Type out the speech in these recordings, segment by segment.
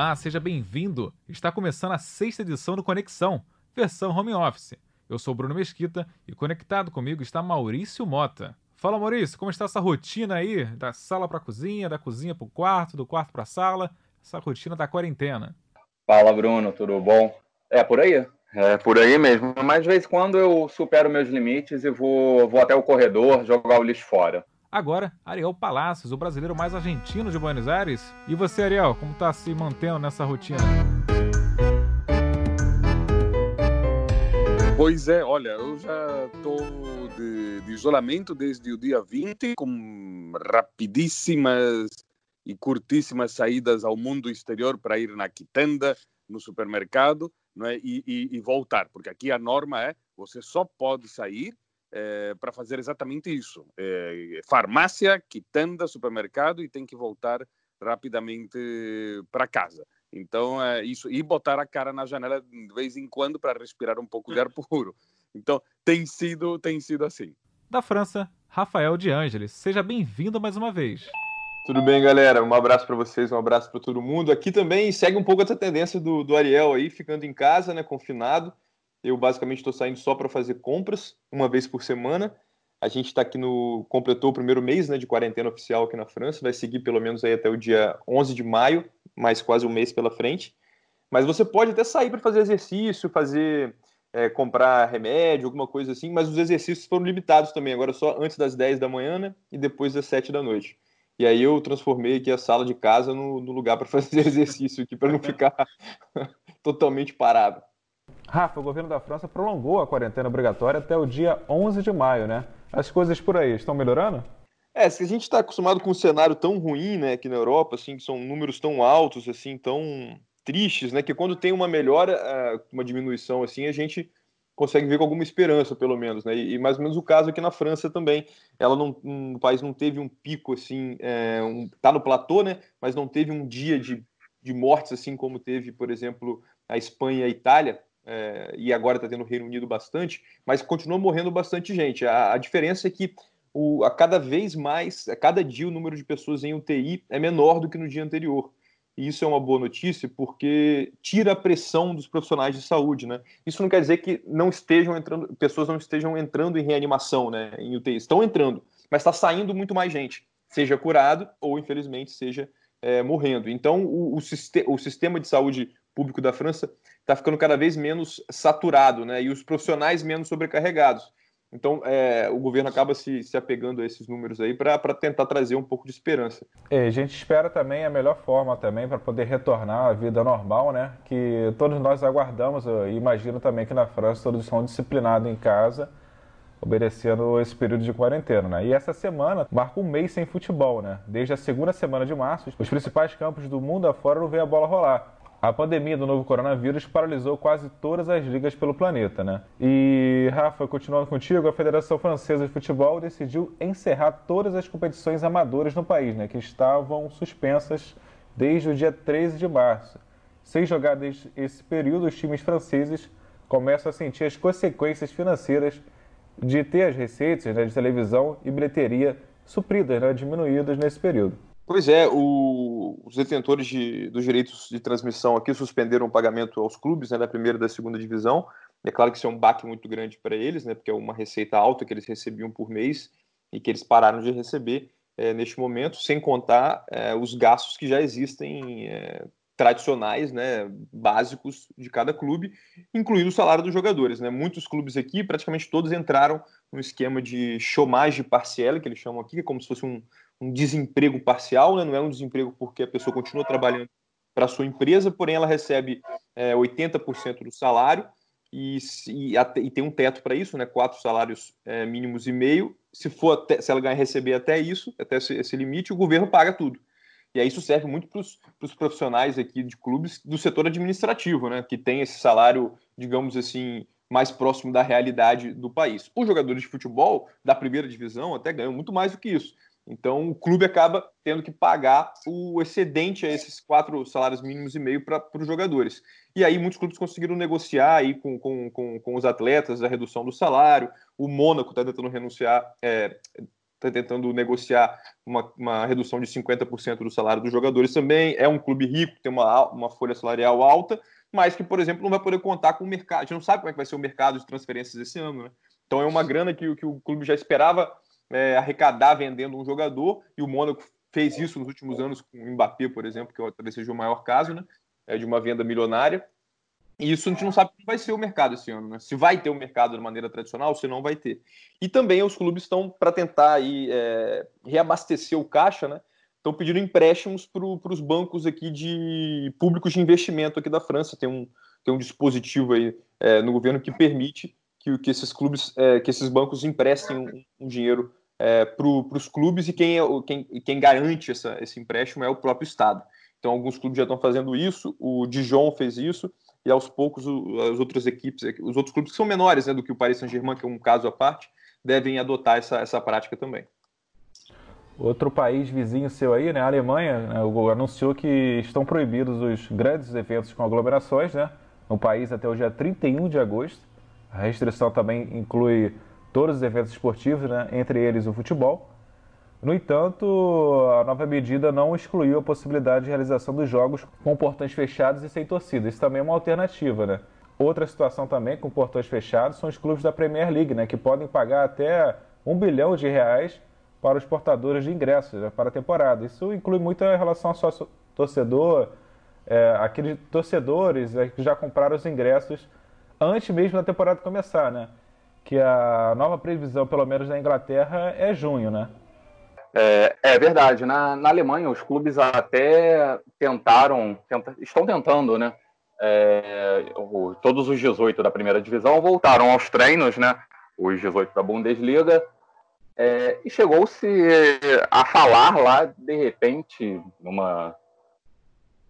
Olá, seja bem-vindo. Está começando a sexta edição do Conexão, versão home office. Eu sou Bruno Mesquita e conectado comigo está Maurício Mota. Fala Maurício, como está essa rotina aí? Da sala para a cozinha, da cozinha para o quarto, do quarto para a sala, essa rotina da quarentena. Fala Bruno, tudo bom? É por aí, é por aí mesmo. Mas de vez em quando eu supero meus limites e vou, vou até o corredor jogar o lixo fora. Agora, Ariel Palacios, o brasileiro mais argentino de Buenos Aires. E você, Ariel, como está se mantendo nessa rotina? Pois é, olha, eu já estou de, de, isolamento desde o dia 20, com rapidíssimas e curtíssimas saídas ao mundo exterior para ir na quitanda, no supermercado não é? e, e, e voltar, porque aqui a norma é você só pode sair é, para fazer exatamente isso. É, farmácia, quitanda, supermercado e tem que voltar rapidamente para casa. Então, é isso. E botar a cara na janela de vez em quando para respirar um pouco de ar puro. Então, tem sido, tem sido assim. Da França, Rafael de Ângeles. Seja bem-vindo mais uma vez. Tudo bem, galera? Um abraço para vocês, um abraço para todo mundo. Aqui também segue um pouco essa tendência do, do Ariel aí, ficando em casa, né, confinado. Eu basicamente estou saindo só para fazer compras uma vez por semana. A gente está aqui no completou o primeiro mês, né, de quarentena oficial aqui na França. Vai seguir pelo menos aí até o dia 11 de maio, mais quase um mês pela frente. Mas você pode até sair para fazer exercício, fazer é, comprar remédio, alguma coisa assim. Mas os exercícios foram limitados também. Agora só antes das 10 da manhã, né, e depois das 7 da noite. E aí eu transformei aqui a sala de casa no, no lugar para fazer exercício aqui, para não ficar totalmente parado. Rafa, o governo da França prolongou a quarentena obrigatória até o dia 11 de maio, né? As coisas por aí estão melhorando? É, se a gente está acostumado com um cenário tão ruim, né, aqui na Europa, assim, que são números tão altos, assim, tão tristes, né, que quando tem uma melhora, é, uma diminuição, assim, a gente consegue ver com alguma esperança, pelo menos, né, e mais ou menos o caso aqui na França também. Ela não, um, o país não teve um pico, assim, é, um, tá no platô, né, mas não teve um dia de, de mortes, assim como teve, por exemplo, a Espanha e a Itália, é, e agora está tendo Reino Unido bastante, mas continua morrendo bastante gente. A, a diferença é que o, a cada vez mais, a cada dia, o número de pessoas em UTI é menor do que no dia anterior. E isso é uma boa notícia porque tira a pressão dos profissionais de saúde, né? Isso não quer dizer que não estejam entrando, pessoas não estejam entrando em reanimação, né? Em UTI. Estão entrando, mas está saindo muito mais gente, seja curado ou, infelizmente, seja é, morrendo. Então, o, o, o sistema de saúde público da França está ficando cada vez menos saturado, né? E os profissionais menos sobrecarregados. Então, é, o governo acaba se, se apegando a esses números aí para tentar trazer um pouco de esperança. E a gente espera também a melhor forma também para poder retornar à vida normal, né? Que todos nós aguardamos. Eu imagino também que na França todos estão disciplinados em casa, obedecendo esse período de quarentena, né? E essa semana marca um mês sem futebol, né? Desde a segunda semana de março, os principais campos do mundo afora não vê a bola rolar. A pandemia do novo coronavírus paralisou quase todas as ligas pelo planeta, né? E, Rafa, continuando contigo, a Federação Francesa de Futebol decidiu encerrar todas as competições amadoras no país, né? Que estavam suspensas desde o dia 13 de março. Sem jogar desde esse período, os times franceses começam a sentir as consequências financeiras de ter as receitas né, de televisão e bilheteria supridas, né, diminuídas nesse período. Pois é, o, os detentores de, dos direitos de transmissão aqui suspenderam o pagamento aos clubes né, da primeira e da segunda divisão. É claro que isso é um baque muito grande para eles, né, porque é uma receita alta que eles recebiam por mês e que eles pararam de receber é, neste momento, sem contar é, os gastos que já existem é, tradicionais, né, básicos de cada clube, incluindo o salário dos jogadores. Né? Muitos clubes aqui, praticamente todos entraram no esquema de chômage parcial, que eles chamam aqui, que é como se fosse um, um desemprego parcial, né? não é um desemprego porque a pessoa continua trabalhando para a sua empresa, porém ela recebe é, 80% do salário e, e, e, tem um teto para isso, né? quatro salários é, mínimos e meio. Se for até, se ela ganhar receber até isso, até esse, esse limite, o governo paga tudo. E aí isso serve muito para os profissionais aqui de clubes do setor administrativo, né? que tem esse salário, digamos assim, mais próximo da realidade do país. Os jogadores de futebol da primeira divisão até ganham muito mais do que isso. Então, o clube acaba tendo que pagar o excedente a esses quatro salários mínimos e meio para os jogadores. E aí, muitos clubes conseguiram negociar aí com, com, com, com os atletas a redução do salário. O Mônaco está tentando renunciar, é, está tentando negociar uma, uma redução de 50% do salário dos jogadores também. É um clube rico, tem uma, uma folha salarial alta, mas que, por exemplo, não vai poder contar com o mercado. A gente não sabe como é que vai ser o mercado de transferências esse ano, né? Então é uma grana que, que o clube já esperava é, arrecadar vendendo um jogador, e o Mônaco fez isso nos últimos anos com o Mbappé, por exemplo, que talvez seja o maior caso, né? É de uma venda milionária. E isso a gente não sabe como vai ser o mercado esse ano, né? Se vai ter o um mercado de maneira tradicional, se não vai ter. E também os clubes estão para tentar aí, é, reabastecer o caixa, né? Estão pedindo empréstimos para os bancos aqui de públicos de investimento aqui da França. Tem um, tem um dispositivo aí é, no governo que permite que, que esses clubes, é, que esses bancos emprestem um, um dinheiro é, para os clubes e quem, é, quem, quem garante essa, esse empréstimo é o próprio Estado. Então, alguns clubes já estão fazendo isso, o Dijon fez isso, e aos poucos as outras equipes, os outros clubes que são menores né, do que o Paris Saint-Germain, que é um caso à parte, devem adotar essa, essa prática também. Outro país vizinho seu aí, né, a Alemanha, né, anunciou que estão proibidos os grandes eventos com aglomerações né, no país até o dia 31 de agosto. A restrição também inclui todos os eventos esportivos, né, entre eles o futebol. No entanto, a nova medida não excluiu a possibilidade de realização dos jogos com portões fechados e sem torcida. Isso também é uma alternativa, né? Outra situação também com portões fechados são os clubes da Premier League, né, que podem pagar até um bilhão de reais para os portadores de ingressos né, para a temporada. Isso inclui muito a relação sócio torcedor, é, aqueles torcedores é, que já compraram os ingressos antes mesmo da temporada começar, né? Que a nova previsão, pelo menos na Inglaterra, é junho, né? É, é verdade. Na, na, Alemanha, os clubes até tentaram, tenta, estão tentando, né? É, o, todos os 18 da primeira divisão voltaram aos treinos, né? Os 18 da Bundesliga. É, e chegou-se a falar lá, de repente, numa,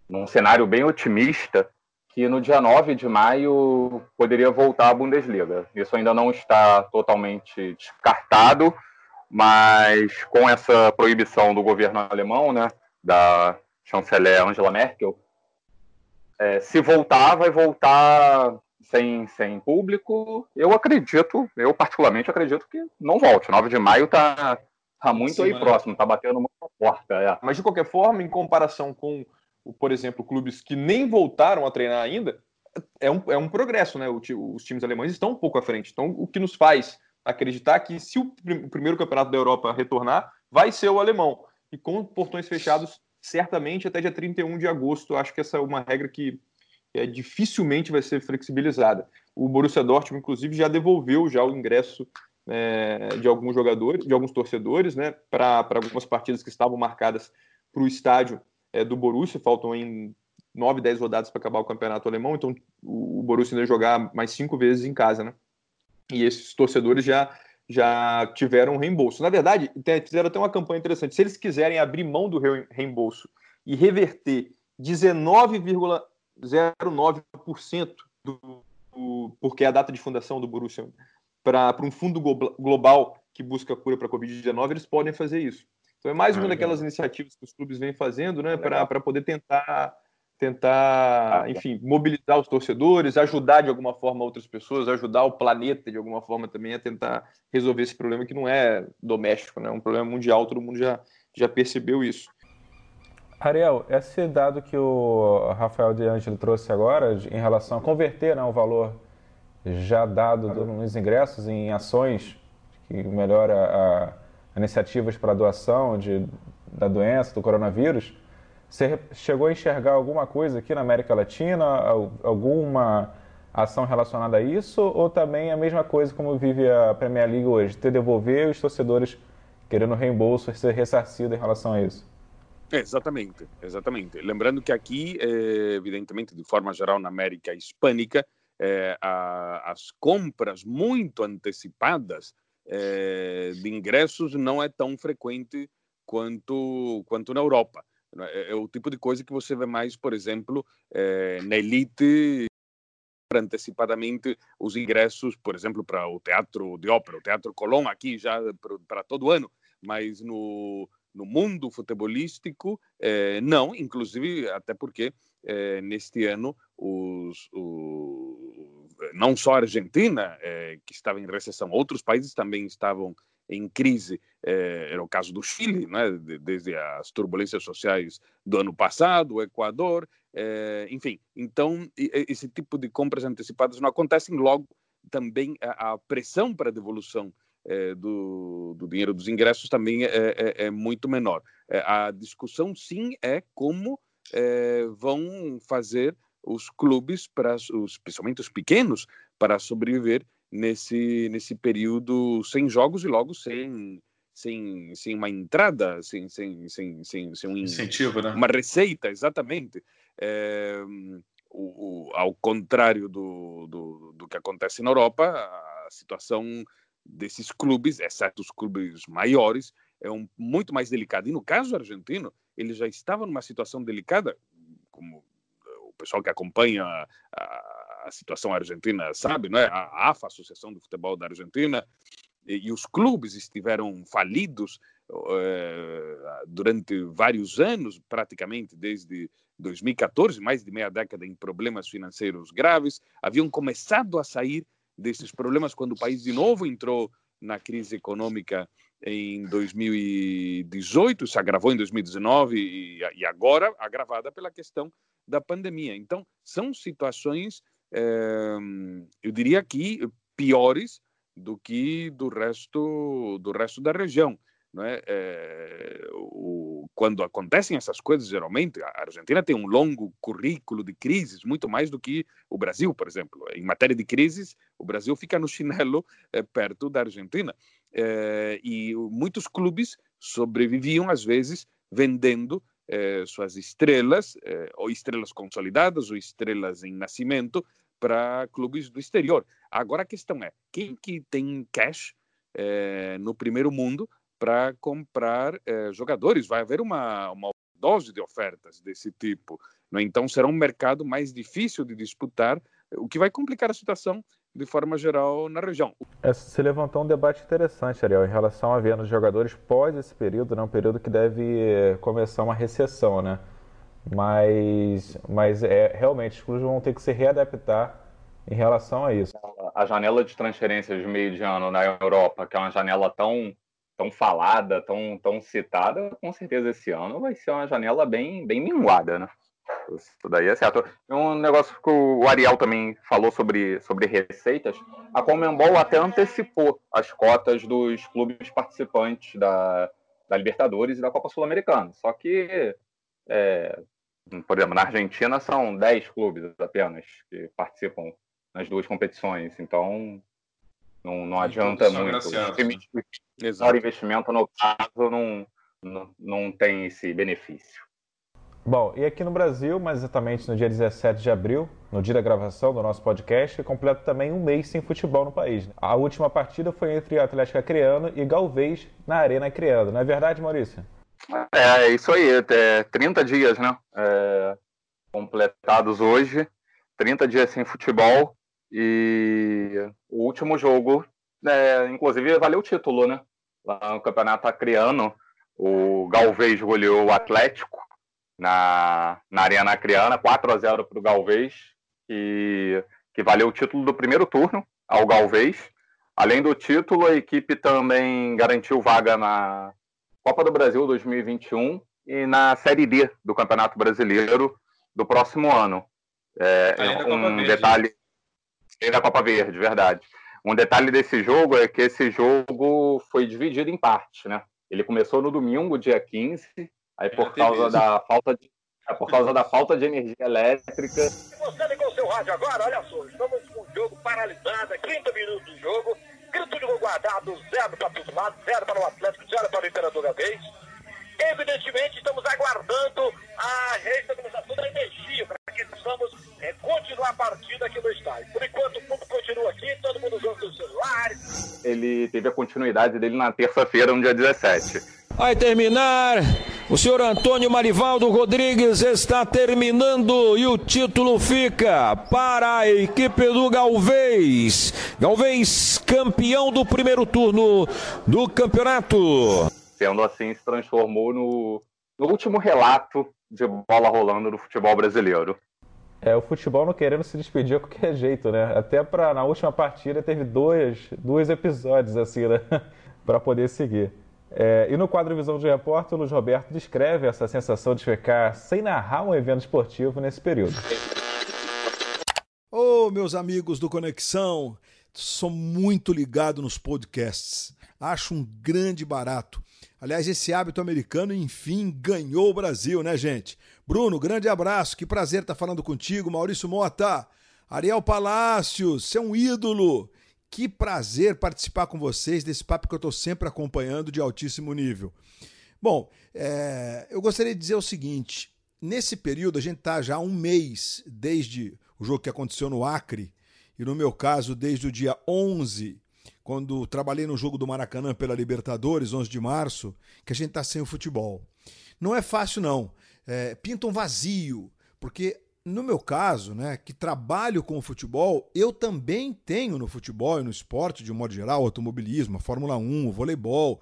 num cenário bem otimista, que no dia 9 de maio poderia voltar à Bundesliga. Isso ainda não está totalmente descartado, mas com essa proibição do governo alemão, né, da chanceler Angela Merkel, é, se voltar, vai voltar sem, sem público. Eu acredito, eu particularmente acredito que não volte. 9 de maio está tá muito Sim, aí né? próximo, está batendo muito porta. É. Mas de qualquer forma, em comparação com, por exemplo, clubes que nem voltaram a treinar ainda, é um, é um progresso, né? O, os times alemães estão um pouco à frente. Então, o que nos faz acreditar que se o, o primeiro campeonato da Europa retornar, vai ser o alemão. E com portões fechados, certamente até dia 31 de agosto. Acho que essa é uma regra que é, dificilmente vai ser flexibilizada. O Borussia Dortmund, inclusive, já devolveu já o ingresso é, de alguns jogadores, de alguns torcedores, né, para algumas partidas que estavam marcadas para o estádio é, do Borussia. Faltam em 9, 10 rodadas para acabar o campeonato alemão, então o, Borussia ainda jogar mais cinco vezes em casa, né? e esses torcedores já, já tiveram reembolso. Na verdade, fizeram até uma campanha interessante. Se eles quiserem abrir mão do reembolso e reverter 19,09% do, do, porque é a data de fundação do Borussia, para um fundo global que busca cura para a Covid-19, eles podem fazer isso. Então é mais uma ah, daquelas iniciativas que os clubes vêm fazendo, né, para poder tentar tentar, ah, enfim, mobilizar os torcedores, ajudar de alguma forma outras pessoas, ajudar o planeta de alguma forma também a tentar resolver esse problema que não é doméstico, né? é um problema mundial, todo mundo já, já percebeu isso. Ariel, esse dado que o Rafael De Angelo trouxe agora, em relação a converter né, o valor já dado nos ingressos em ações que melhora a iniciativas para doação de, da doença, do coronavírus, você chegou a enxergar alguma coisa aqui na América Latina, alguma ação relacionada a isso, ou também a mesma coisa como vive a Premier League hoje, ter devolver os torcedores querendo reembolso, ser ressarcido em relação a isso? Exatamente, exatamente. Lembrando que aqui, eh, evidentemente, de forma geral, na América Hispânica, a, as compras muito antecipadas eh, de ingressos não é tão frequente quanto, quanto na Europa. É, é, o tipo de coisa que você vê mais, por exemplo, é, na elite antecipadamente os ingressos, por exemplo, para o teatro de ópera, o Teatro Colón, aqui já para todo ano, mas no, no mundo futebolístico, é, não, inclusive até porque neste ano os, o, não só a Argentina, é, que estava em recessão, outros países também estavam em crise é, era o caso do Chile, né, desde as turbulências sociais do ano passado, o Equador, é, enfim. Então, esse tipo de compras antecipadas não acontecem, logo também a, a pressão para a devolução é, do, do, dinheiro dos ingressos também é, é, é muito menor. É, a discussão, sim, é como é, vão fazer os clubes, para os, principalmente os pequenos, para sobreviver nesse, nesse período sem jogos e logo sem, sem, sem uma entrada, sem, sem, sem, sem, sem um incentivo, né? uma receita, exatamente. É, o, o, ao contrário do, do, do, que acontece na Europa, a situação desses clubes, exceto os clubes maiores, é um, muito mais delicada. E no caso argentino, ele já estava numa situação delicada, como pessoal que acompanha a, a, situação argentina sabe, não é? A AFA, Associação do Futebol da Argentina, e, e os clubes estiveram falidos uh, durante vários anos, praticamente desde 2014, mais de meia década em problemas financeiros graves, haviam começado a sair desses problemas quando o país de novo entrou na crise econômica em 2018, se agravou em 2019 e, e agora agravada pela questão da pandemia. Então, são situações, é, eu diria que piores do que do resto do resto da região. Não é? é o, quando acontecem essas coisas, geralmente, a Argentina tem um longo currículo de crises, muito mais do que o Brasil, por exemplo. Em matéria de crises, o Brasil fica no chinelo é, perto da Argentina. É, e muitos clubes sobreviviam, às vezes, vendendo é, suas estrelas, ou estrelas consolidadas, ou estrelas em nascimento, para clubes do exterior. Agora a questão é, quem que tem cash no primeiro mundo para comprar eh, jogadores. Vai haver uma, uma dose de ofertas desse tipo. Né? Então, será um mercado mais difícil de disputar, o que vai complicar a situação de forma geral na região. Se levantou um debate interessante, Ariel, em relação à venda de jogadores pós esse período, né? um período que deve eh, começar uma recessão, né? Mas, mas é, realmente os clubes vão ter que se readaptar em relação a isso. A janela de transferências de meio de ano na Europa, que é uma janela tão tão falada, tão, tão citada, com certeza esse ano vai ser uma janela bem, bem minguada, né? Isso daí é certo. Um negócio que o Ariel também falou sobre, sobre receitas, a Comembol até antecipou as cotas dos clubes participantes da, da Libertadores e da Copa Sul-Americana. Só que, é, por exemplo, na Argentina são 10 clubes apenas que participam nas duas competições. Então, não, não adianta muito. Exato. investimento, no caso, não, não, não tem esse benefício. Bom, e aqui no Brasil, mais exatamente no dia 17 de abril, no dia da gravação do nosso podcast, completa também um mês sem futebol no país. Né? A última partida foi entre Atlético Acreano e Galvez na Arena Acreano. Não é verdade, Maurício? É, é isso aí. É 30 dias, né? É, completados hoje. 30 dias sem futebol. E o último jogo, é, inclusive, valeu o título, né? Lá no Campeonato Acreano, o Galvez goleou o Atlético na, na Arena Acreana, 4 a 0 para o Galvez, que, que valeu o título do primeiro turno ao Galvez. Além do título, a equipe também garantiu vaga na Copa do Brasil 2021 e na Série D do Campeonato Brasileiro do próximo ano. É, um detalhe e da Copa Verde, verdade. Um detalhe desse jogo é que esse jogo foi dividido em partes, né? Ele começou no domingo, dia 15, aí por causa da falta de é por causa da falta de energia elétrica. Você ligou seu rádio agora, olha só, estamos com o jogo paralisado, 30 minutos de jogo, grito de gol guardado, zero para o lado, zero para o Atlético, zero para o Imperador Gavês. Evidentemente, estamos aguardando a reestabilização da energia para que possamos é, continuar a partida aqui no estádio. Por enquanto, o público continua aqui, todo mundo usando seus celulares. Ele teve a continuidade dele na terça-feira, no dia 17. Vai terminar. O senhor Antônio Marivaldo Rodrigues está terminando e o título fica para a equipe do Galvez. Galvez, campeão do primeiro turno do campeonato sendo assim, se transformou no, no último relato de bola rolando no futebol brasileiro. É, o futebol não querendo se despedir a qualquer jeito, né? Até pra, na última partida teve dois, dois episódios assim, né? para poder seguir. É, e no quadro Visão de Repórter, o Luiz Roberto descreve essa sensação de ficar sem narrar um evento esportivo nesse período. Ô, oh, meus amigos do Conexão, sou muito ligado nos podcasts. Acho um grande barato. Aliás, esse hábito americano, enfim, ganhou o Brasil, né, gente? Bruno, grande abraço. Que prazer estar falando contigo. Maurício Mota, Ariel Palácios, você é um ídolo. Que prazer participar com vocês desse papo que eu estou sempre acompanhando de altíssimo nível. Bom, é, eu gostaria de dizer o seguinte: nesse período, a gente está já há um mês desde o jogo que aconteceu no Acre, e no meu caso, desde o dia 11, quando trabalhei no jogo do Maracanã pela Libertadores, 11 de março, que a gente está sem o futebol. Não é fácil, não. É, pinta um vazio, porque no meu caso, né, que trabalho com o futebol, eu também tenho no futebol e no esporte, de um modo geral, automobilismo, a Fórmula 1, o voleibol.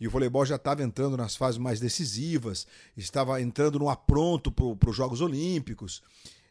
E o voleibol já estava entrando nas fases mais decisivas, estava entrando no apronto para os Jogos Olímpicos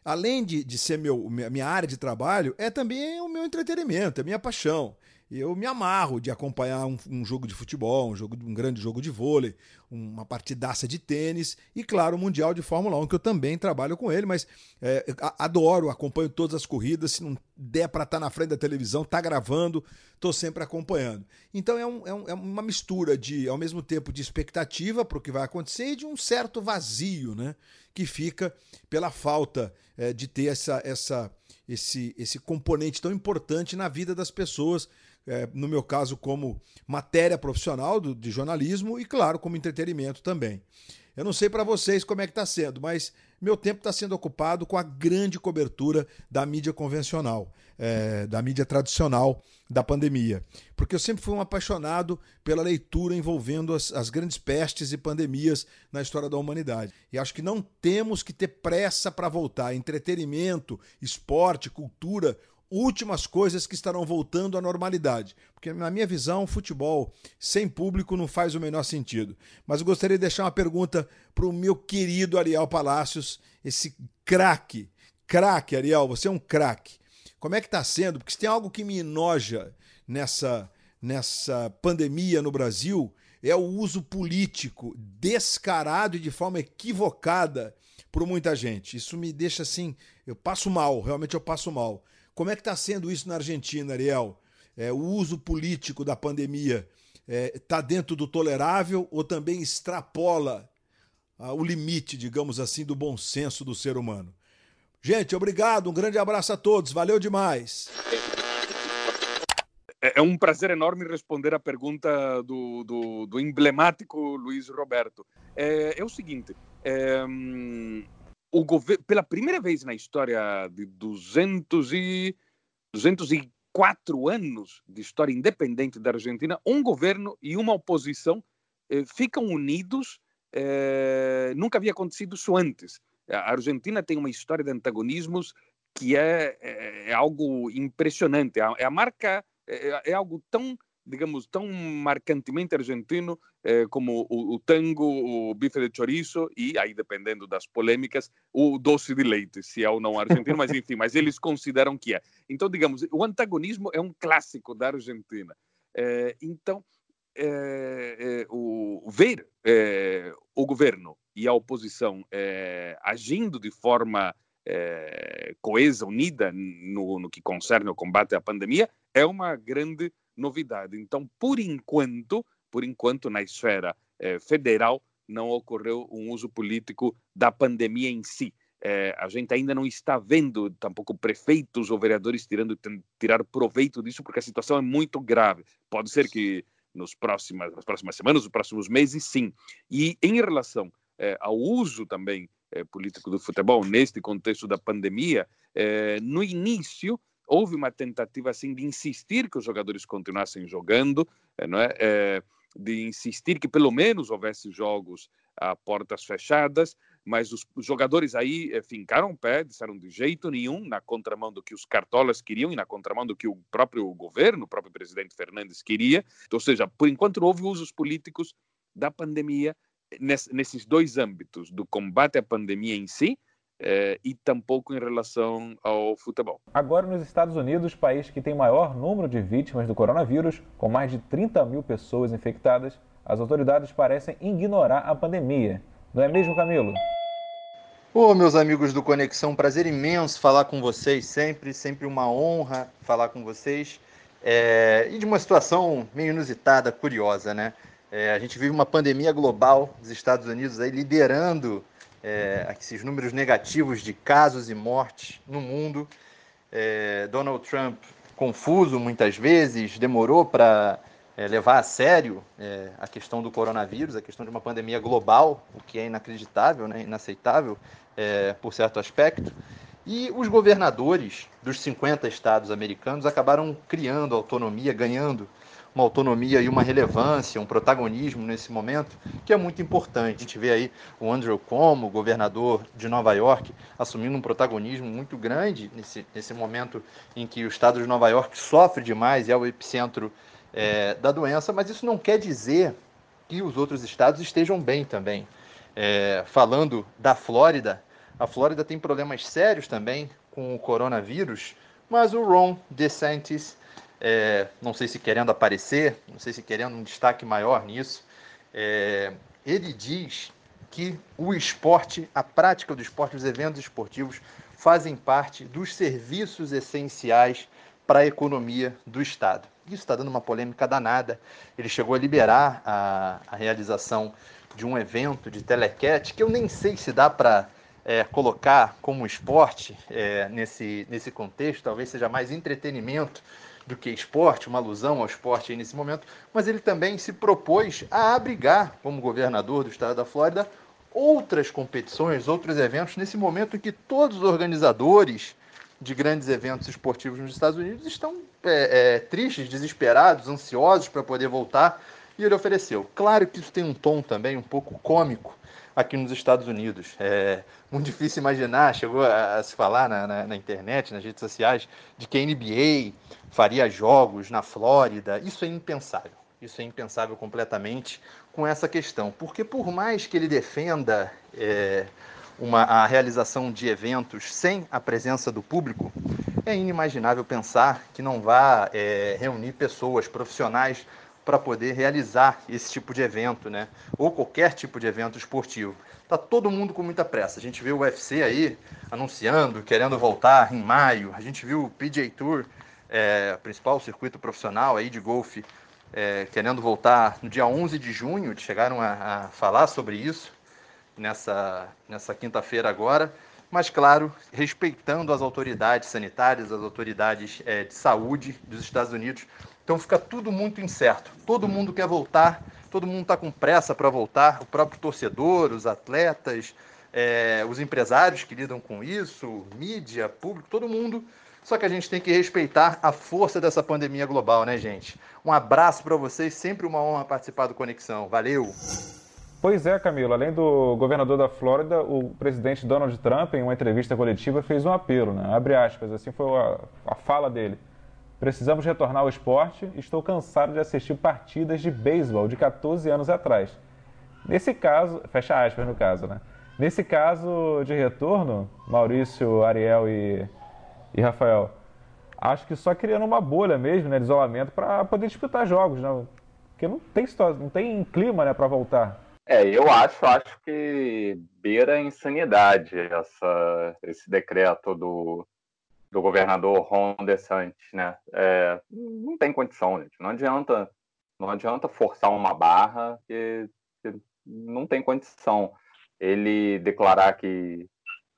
além de, de ser meu, minha área de trabalho, é também o meu entretenimento, é minha paixão. Eu me amarro de acompanhar um, um, jogo de futebol, um, jogo, um grande jogo de vôlei, uma partidaça de tênis e, claro, o Mundial de Fórmula 1, que eu também trabalho com ele, mas é, adoro, acompanho todas as corridas. Se não der para estar tá na frente da televisão, tá gravando, estou sempre acompanhando. Então é, um, é, um, é, uma mistura de, ao mesmo tempo, de expectativa para o que vai acontecer e de um certo vazio, né? que fica pela falta é, de ter essa, essa, esse, esse componente tão importante na vida das pessoas. É, no meu caso, como matéria profissional do, de jornalismo e, claro, como entretenimento também. Eu não sei para vocês como é que está sendo, mas meu tempo está sendo ocupado com a grande cobertura da mídia convencional, é, da mídia tradicional da pandemia. Porque eu sempre fui um apaixonado pela leitura envolvendo as, as grandes pestes e pandemias na história da humanidade. E acho que não temos que ter pressa para voltar. Entretenimento, esporte, cultura, últimas coisas que estarão voltando à normalidade. Porque, na minha visão, futebol sem público não faz o menor sentido. Mas eu gostaria de deixar uma pergunta para o meu querido Ariel Palácios, esse craque. Craque, Ariel, você é um craque. Como é que está sendo? Porque se tem algo que me enoja nessa, nessa pandemia no Brasil, é o uso político descarado e de forma equivocada por muita gente. Isso me deixa assim, eu passo mal, realmente eu passo mal. Como é que está sendo isso na Argentina, Ariel? É, o uso político da pandemia está é, tá dentro do tolerável ou também extrapola ah, o limite, digamos assim, do bom senso do ser humano? Gente, obrigado, um grande abraço a todos, valeu demais. É, é um prazer enorme responder a pergunta do, do, do emblemático Luiz Roberto. É, é o seguinte: é, hum, o governo, pela primeira vez na história de 200 e, 204 anos de história independente da Argentina, um governo e uma oposição eh, ficam unidos. Eh, nunca havia acontecido isso antes. A Argentina tem uma história de antagonismos que é, é, é algo impressionante. É a marca, é, é algo tão digamos, tão marcantemente argentino eh, como o, o, tango, o bife de chorizo e, aí dependendo das polêmicas, o doce de leite, se é ou não argentino, mas enfim, mas eles consideram que é. Então, digamos, o antagonismo é um clássico da Argentina. Eh, então, eh, o, ver o governo e a oposição agindo de forma coesa, unida no, no que concerne ao combate à pandemia, é uma grande novidade. Então, por enquanto, por enquanto, na esfera eh, federal, não ocorreu um uso político da pandemia em si. Eh, a gente ainda não está vendo, tampouco prefeitos ou vereadores tirando tirar proveito disso, porque a situação é muito grave. Pode ser que nos próximas, nas próximas semanas, nos próximos meses, sim. E em relação eh, ao uso também político do futebol neste contexto da pandemia, no início houve uma tentativa assim de insistir que os jogadores continuassem jogando, eh, não é? é de insistir que pelo menos houvesse jogos a portas fechadas, mas os, jogadores aí é, fincaram o pé, disseram de jeito nenhum, na contramão do que os cartolas queriam e na contramão do que o próprio governo, o próprio presidente Fernandes queria. Ou seja, por enquanto houve usos políticos da pandemia nesses dois âmbitos, do combate à pandemia em si eh, e tampouco em relação ao futebol. Agora, nos Estados Unidos, país que tem maior número de vítimas do coronavírus, com mais de 30 mil pessoas infectadas, as autoridades parecem ignorar a pandemia. Não é mesmo, Camilo? Ô, meus amigos do Conexão, prazer imenso falar com vocês sempre, sempre uma honra falar com vocês. É, e de uma situação meio inusitada, curiosa, né? É, a gente vive uma pandemia global, os Estados Unidos aí liderando é, esses números negativos de casos e mortes no mundo. É, Donald Trump, confuso muitas vezes, demorou para é, levar a sério é, a questão do coronavírus, a questão de uma pandemia global, o que é inacreditável, né, inaceitável é, por certo aspecto. E os governadores dos 50 estados americanos acabaram criando autonomia, ganhando uma autonomia e uma relevância, um protagonismo nesse momento, que é muito importante. A gente vê aí o Andrew Cuomo, governador de Nova York, assumindo um protagonismo muito grande nesse, nesse momento em que o estado de Nova York sofre demais e é o epicentro é, da doença, mas isso não quer dizer que os outros estados estejam bem também. É, falando da Flórida, a Flórida tem problemas sérios também com o coronavírus, mas o Ron DeSantis é, não sei se querendo aparecer, não sei se querendo um destaque maior nisso, é, ele diz que o esporte, a prática do esporte, os eventos esportivos fazem parte dos serviços essenciais para a economia do Estado. Isso está dando uma polêmica danada. Ele chegou a liberar a, a realização de um evento de telequete, que eu nem sei se dá para é, colocar como esporte é, nesse, nesse contexto, talvez seja mais entretenimento do que esporte, uma alusão ao esporte aí nesse momento, mas ele também se propôs a abrigar, como governador do estado da Flórida, outras competições, outros eventos, nesse momento em que todos os organizadores de grandes eventos esportivos nos Estados Unidos estão é, é, tristes, desesperados, ansiosos para poder voltar, e ele ofereceu. Claro que isso tem um tom também um pouco cômico, aqui nos Estados Unidos. É muito difícil imaginar, chegou a, a se falar na, na, na, internet, nas redes sociais, de que a NBA faria jogos na Flórida. Isso é impensável. Isso é impensável completamente com essa questão. Porque por mais que ele defenda é, uma, a realização de eventos sem a presença do público, é inimaginável pensar que não vá é, reunir pessoas profissionais para poder realizar esse tipo de evento, né? Ou qualquer tipo de evento esportivo. Tá todo mundo com muita pressa. A gente viu o UFC aí anunciando, querendo voltar em maio. A gente viu o PJ Tour, é, principal circuito profissional aí de golfe, é, querendo voltar no dia 11 de junho. Chegaram a, a falar sobre isso nessa, nessa quinta-feira agora. Mas, claro, respeitando as autoridades sanitárias, as autoridades é, de saúde dos Estados Unidos, então fica tudo muito incerto. Todo mundo quer voltar, todo mundo está com pressa para voltar, o próprio torcedor, os atletas, é, os empresários que lidam com isso, mídia, público, todo mundo. Só que a gente tem que respeitar a força dessa pandemia global, né, gente? Um abraço para vocês, sempre uma honra participar do Conexão. Valeu! Pois é, Camilo. Além do governador da Flórida, o presidente Donald Trump, em uma entrevista coletiva, fez um apelo, né? Abre aspas, assim foi a, a fala dele. Precisamos retornar ao esporte. Estou cansado de assistir partidas de beisebol de 14 anos atrás. Nesse caso, fecha aspas no caso, né? Nesse caso de retorno, Maurício, Ariel e, e Rafael, acho que só criando uma bolha mesmo, né, de isolamento para poder disputar jogos, né? Porque não tem situação, não tem clima, né, para voltar. É, eu acho, acho que beira insanidade essa, esse decreto do, do governador Ron DeSantis, né? É, não tem condição, gente. Não adianta, não adianta forçar uma barra que, que não tem condição. Ele declarar que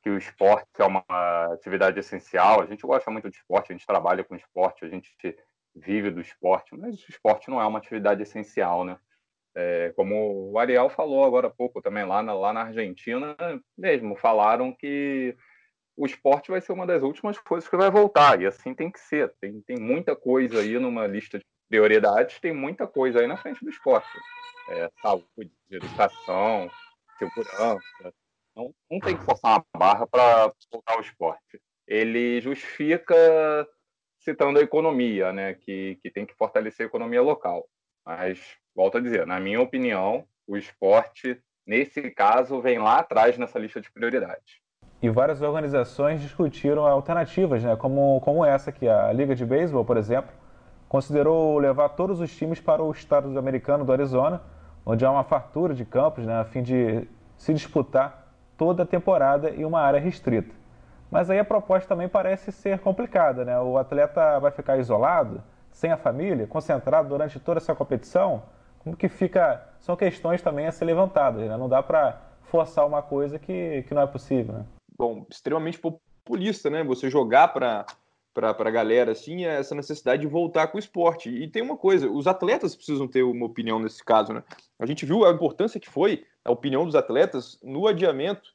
que o esporte é uma atividade essencial. A gente gosta muito de esporte, a gente trabalha com esporte, a gente vive do esporte, mas o esporte não é uma atividade essencial, né? É, como o Ariel falou agora há pouco também, lá na, lá na Argentina mesmo, falaram que o esporte vai ser uma das últimas coisas que vai voltar, e assim tem que ser. Tem, tem muita coisa aí numa lista de prioridades, tem muita coisa aí na frente do esporte. É, saúde, educação, segurança. Não, não tem que forçar uma barra para voltar ao esporte. Ele justifica citando a economia, né, que, que tem que fortalecer a economia local. Mas, volto a dizer, na minha opinião, o esporte, nesse caso, vem lá atrás nessa lista de prioridades. E várias organizações discutiram alternativas, né, como, como essa que a Liga de Beisebol, por exemplo, considerou levar todos os times para o estado americano do Arizona, onde há uma fartura de campos, né, a fim de se disputar toda a temporada em uma área restrita. Mas aí a proposta também parece ser complicada, né? O atleta vai ficar isolado, sem a família, concentrado durante toda essa competição? Como que fica? São questões também a ser levantadas, né? Não dá para forçar uma coisa que, que não é possível, né? Bom, extremamente populista, né? Você jogar para para a galera assim é essa necessidade de voltar com o esporte. E tem uma coisa, os atletas precisam ter uma opinião nesse caso, né? A gente viu a importância que foi a opinião dos atletas no adiamento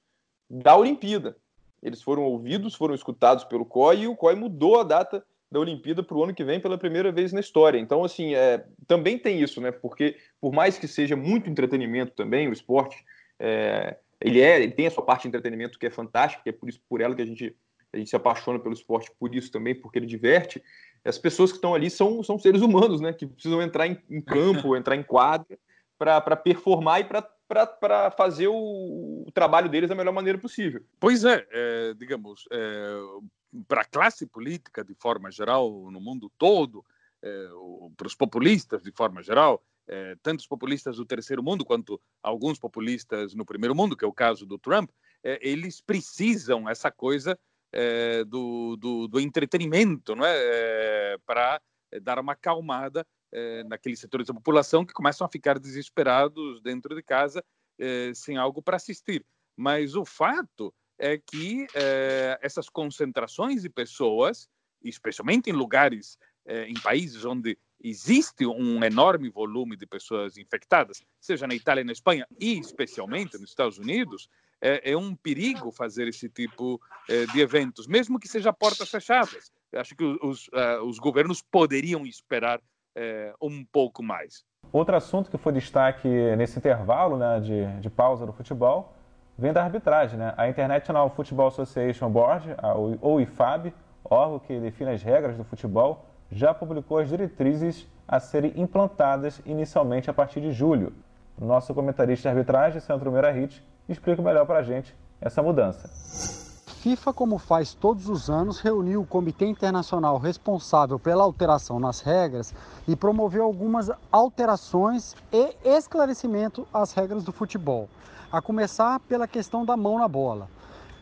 da Olimpíada. Eles foram ouvidos, foram escutados pelo COI e o COI mudou a data da Olimpíada para o ano que vem pela primeira vez na história. Então, assim, é, também tem isso, né? Porque por mais que seja muito entretenimento também, o esporte, é, ele é, ele tem a sua parte de entretenimento que é fantástica, que é por isso por ela que a gente a gente se apaixona pelo esporte por isso também, porque ele diverte. As pessoas que estão ali são, são seres humanos, né? Que precisam entrar em, em campo, entrar em quadra para performar e para fazer o, o, trabalho deles da melhor maneira possível. Pois é, é digamos, é, para a classe política de forma geral no mundo todo, é, para os populistas de forma geral, é, tanto os populistas do terceiro mundo quanto alguns populistas no primeiro mundo, que é o caso do Trump, é, eles precisam essa coisa é, do, do, do, entretenimento, não é? é para dar uma acalmada é, naqueles setores da população que começam a ficar desesperados dentro de casa sem algo para assistir. Mas o fato é que essas concentrações de pessoas, especialmente em lugares, em países onde existe um enorme volume de pessoas infectadas, seja na Itália na Espanha, e especialmente nos Estados Unidos, é, é um perigo fazer esse tipo é, de eventos, mesmo que seja portas fechadas. Acho que os, os governos poderiam esperar é, um pouco mais. Outro assunto que foi destaque nesse intervalo né, de, de pausa do futebol vem da arbitragem. Né? A International Football Association Board, ou IFAB, órgão que define as regras do futebol, já publicou as diretrizes a serem implantadas inicialmente a partir de julho. Nosso comentarista de arbitragem, Centro Meirahit, explica melhor para a gente essa mudança. FIFA, como faz todos os anos, reuniu o Comitê Internacional responsável pela alteração nas regras e promoveu algumas alterações e esclarecimento às regras do futebol. A começar pela questão da mão na bola.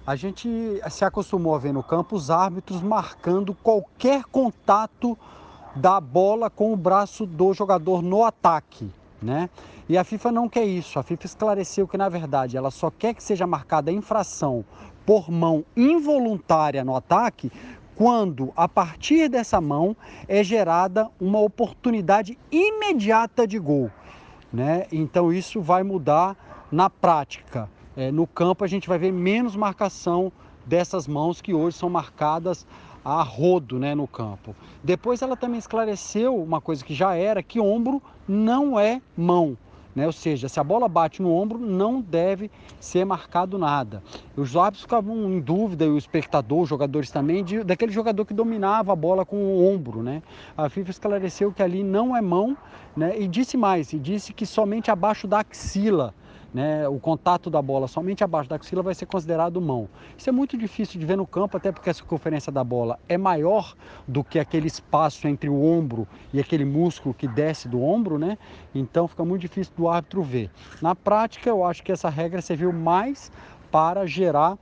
A gente se acostumou a ver no campo os árbitros marcando qualquer contato da bola com o braço do jogador no ataque, né? E a FIFA não quer isso. A FIFA esclareceu que, na verdade, ela só quer que seja marcada a infração por mão involuntária no ataque quando, a partir dessa mão, é gerada uma oportunidade imediata de gol. Né? Então, isso vai mudar na prática. É, no campo, a gente vai ver menos marcação dessas mãos que hoje são marcadas a rodo né, no campo. Depois, ela também esclareceu uma coisa que já era: que ombro não é mão. Né? Ou seja, se a bola bate no ombro, não deve ser marcado nada. Os árbitros ficavam em dúvida, e o espectador, os jogadores também, de, daquele jogador que dominava a bola com o ombro. Né? A FIFA esclareceu que ali não é mão né? e disse mais, e disse que somente abaixo da axila né, o contato da bola somente abaixo da axila vai ser considerado mão. Isso é muito difícil de ver no campo, até porque a circunferência da bola é maior do que aquele espaço entre o ombro e aquele músculo que desce do ombro, né? Então fica muito difícil do árbitro ver. Na prática, eu acho que essa regra serviu mais para gerar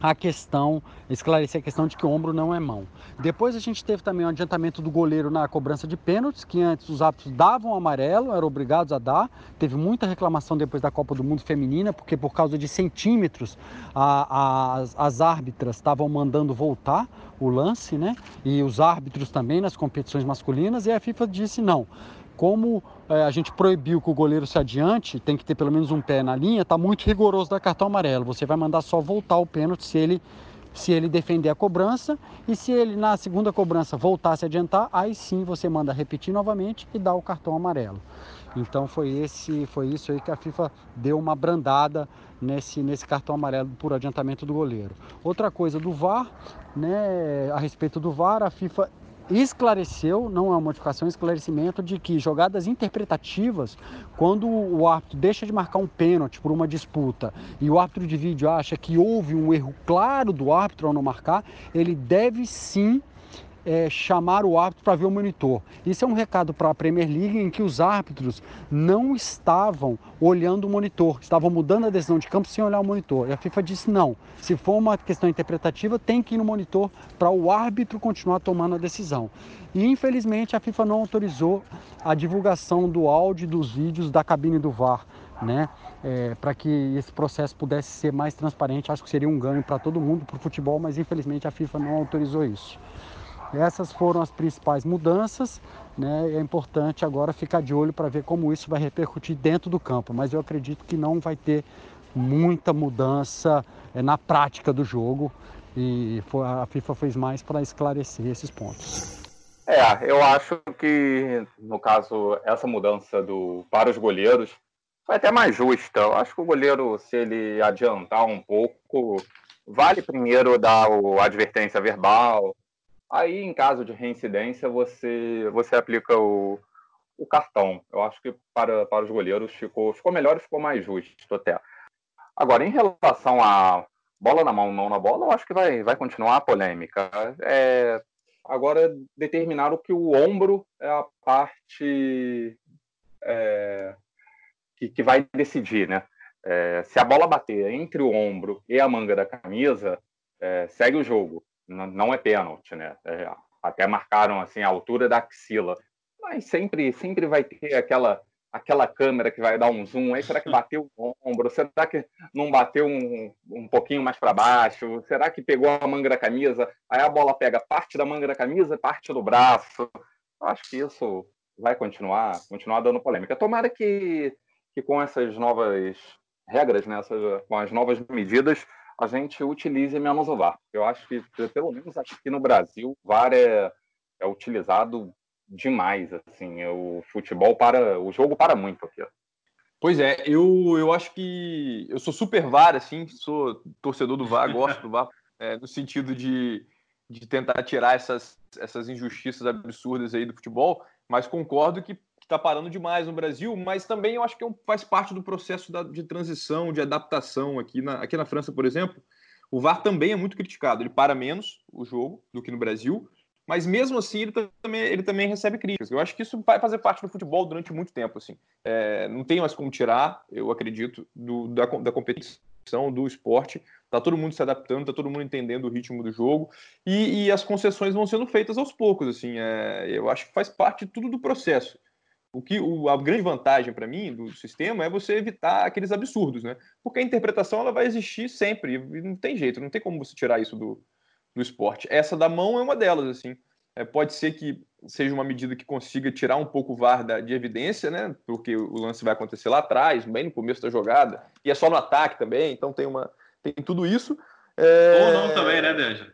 a questão, esclarecer a questão de que ombro não é mão. Depois a gente teve também o um adiantamento do goleiro na cobrança de pênaltis, que antes os árbitros davam amarelo, eram obrigados a dar. Teve muita reclamação depois da Copa do Mundo Feminina, porque por causa de centímetros a, a, as, as árbitras estavam mandando voltar o lance, né? E os árbitros também nas competições masculinas, e a FIFA disse não como é, a gente proibiu que o goleiro se adiante, tem que ter pelo menos um pé na linha, está muito rigoroso da cartão amarelo. Você vai mandar só voltar o pênalti se ele, se ele defender a cobrança e se ele na segunda cobrança voltar a se adiantar, aí sim você manda repetir novamente e dá o cartão amarelo. Então foi esse, foi isso aí que a FIFA deu uma brandada nesse, nesse cartão amarelo por adiantamento do goleiro. Outra coisa do VAR, né, a respeito do VAR, a FIFA esclareceu, não é uma modificação, é um esclarecimento de que jogadas interpretativas, quando o árbitro deixa de marcar um pênalti por uma disputa e o árbitro de vídeo acha que houve um erro claro do árbitro ao não marcar, ele deve sim é, chamar o árbitro para ver o monitor. Isso é um recado para a Premier League em que os árbitros não estavam olhando o monitor, estavam mudando a decisão de campo sem olhar o monitor. E a FIFA disse não. Se for uma questão interpretativa, tem que ir no monitor para o árbitro continuar tomando a decisão. E infelizmente a FIFA não autorizou a divulgação do áudio dos vídeos da cabine do VAR. Né? É, para que esse processo pudesse ser mais transparente, acho que seria um ganho para todo mundo, para o futebol, mas infelizmente a FIFA não autorizou isso. Essas foram as principais mudanças, né? É importante agora ficar de olho para ver como isso vai repercutir dentro do campo, mas eu acredito que não vai ter muita mudança é, na prática do jogo e a FIFA fez mais para esclarecer esses pontos. É, eu acho que no caso essa mudança do para os goleiros foi até mais justa. Eu acho que o goleiro, se ele adiantar um pouco, vale primeiro dar a advertência verbal, Aí, em caso de reincidência, você, você aplica o, o cartão. Eu acho que para, para os goleiros ficou, ficou melhor e ficou mais justo até. Agora, em relação a bola na mão, mão na bola, eu acho que vai, vai continuar a polêmica. É, agora, determinaram que o ombro é a parte é, que, que vai decidir, né? É, se a bola bater entre o ombro e a manga da camisa, é, segue o jogo não é pênalti, né? É, até marcaram assim a altura da axila, mas sempre sempre vai ter aquela aquela câmera que vai dar um zoom, aí será que bateu o ombro? Será que não bateu um, um pouquinho mais para baixo? Será que pegou a manga da camisa? Aí a bola pega parte da manga da camisa, parte do braço. Eu acho que isso vai continuar, continuar dando polêmica. Tomara que, que com essas novas regras, né, essas, com as novas medidas, a gente utilize menos o VAR. Eu acho que, pelo menos aqui no Brasil, o VAR é, é utilizado demais. Assim, o futebol para. O jogo para muito aqui. Pois é, eu, eu acho que eu sou super VAR, assim, sou torcedor do VAR, gosto do VAR, é, no sentido de, de tentar tirar essas, essas injustiças absurdas aí do futebol, mas concordo que está parando demais no Brasil, mas também eu acho que é faz parte do processo da, de transição, de adaptação aqui na, aqui na França, por exemplo. O VAR também é muito criticado, ele para menos o jogo do que no Brasil, mas mesmo assim ele também, ele também recebe críticas. Eu acho que isso vai fazer parte do futebol durante muito tempo. Assim. É, não tem mais como tirar, eu acredito, do, da, da competição, do esporte. Está todo mundo se adaptando, está todo mundo entendendo o ritmo do jogo e, e, as concessões vão sendo feitas aos poucos. Assim, é, eu acho que faz parte tudo do processo. O que o, a grande vantagem para mim do sistema é você evitar aqueles absurdos, né? Porque a interpretação ela vai existir sempre, e não tem jeito, não tem como você tirar isso do, do esporte. Essa da mão é uma delas, assim. É, pode ser que seja uma medida que consiga tirar um pouco o VAR da, de evidência, né? Porque o lance vai acontecer lá atrás, bem no começo da jogada, e é só no ataque também, então tem uma tem tudo isso. É... Ou não também, né, Deja?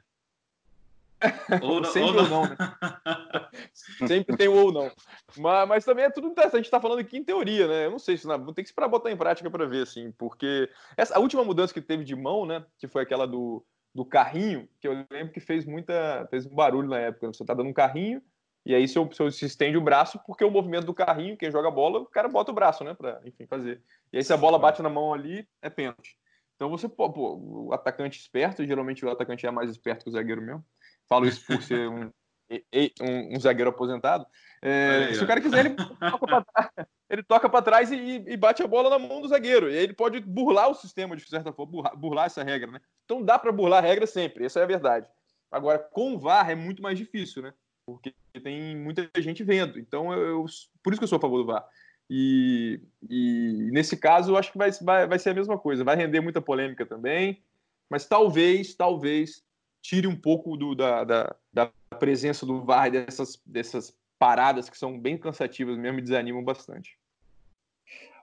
Ou não, Sempre ou não, não né? Sempre tem o ou não. Mas, mas também é tudo interessante. A gente está falando aqui em teoria, né? Eu não sei se não, vou ter que esperar botar em prática para ver, assim, porque essa, a última mudança que teve de mão, né? Que foi aquela do, do carrinho, que eu lembro que fez muita. fez um barulho na época. Você tá dando um carrinho, e aí você, você se estende o braço, porque o movimento do carrinho, quem joga bola, o cara bota o braço, né? Pra, enfim, fazer. E aí se a bola bate na mão ali, é pênalti. Então você, pô, pô, o atacante esperto, geralmente o atacante é mais esperto que o zagueiro mesmo falo isso por ser um, um, um zagueiro aposentado. É, aí, se o cara quiser, ele toca para trás, ele toca para trás e, e, bate a bola na mão do zagueiro. E ele pode burlar o sistema, de certa forma, burlar, burlar essa regra, né? Então dá para burlar a regra sempre, essa é a verdade. Agora, com o VAR é muito mais difícil, né? Porque tem muita gente vendo. Então, eu, eu por isso que eu sou a favor do VAR. E, e nesse caso, eu acho que vai, vai, vai ser a mesma coisa. Vai render muita polêmica também. Mas talvez, talvez, tire um pouco do, da, da, da, presença do VAR dessas, dessas paradas que são bem cansativas mesmo e desanimam bastante.